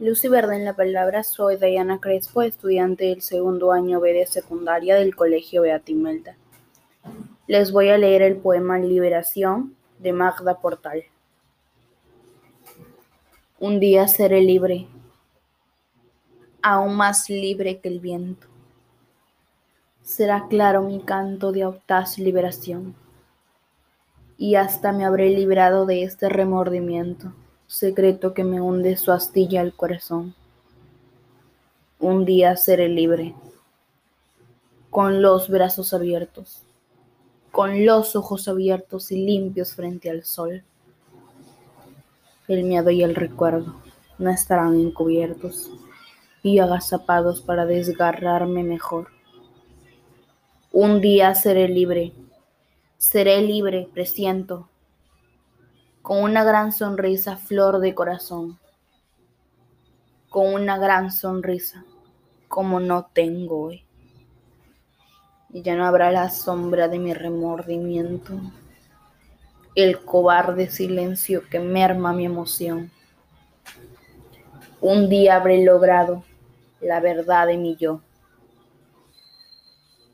Lucy Verde en la palabra, soy Diana Crespo, estudiante del segundo año B de secundaria del Colegio Beatimelda. Les voy a leer el poema Liberación de Magda Portal. Un día seré libre, aún más libre que el viento. Será claro mi canto de audaz liberación, y hasta me habré librado de este remordimiento secreto que me hunde su astilla al corazón. Un día seré libre, con los brazos abiertos, con los ojos abiertos y limpios frente al sol. El miedo y el recuerdo no estarán encubiertos y agazapados para desgarrarme mejor. Un día seré libre, seré libre, presiento con una gran sonrisa flor de corazón, con una gran sonrisa como no tengo hoy. Y ya no habrá la sombra de mi remordimiento, el cobarde silencio que merma mi emoción. Un día habré logrado la verdad de mi yo.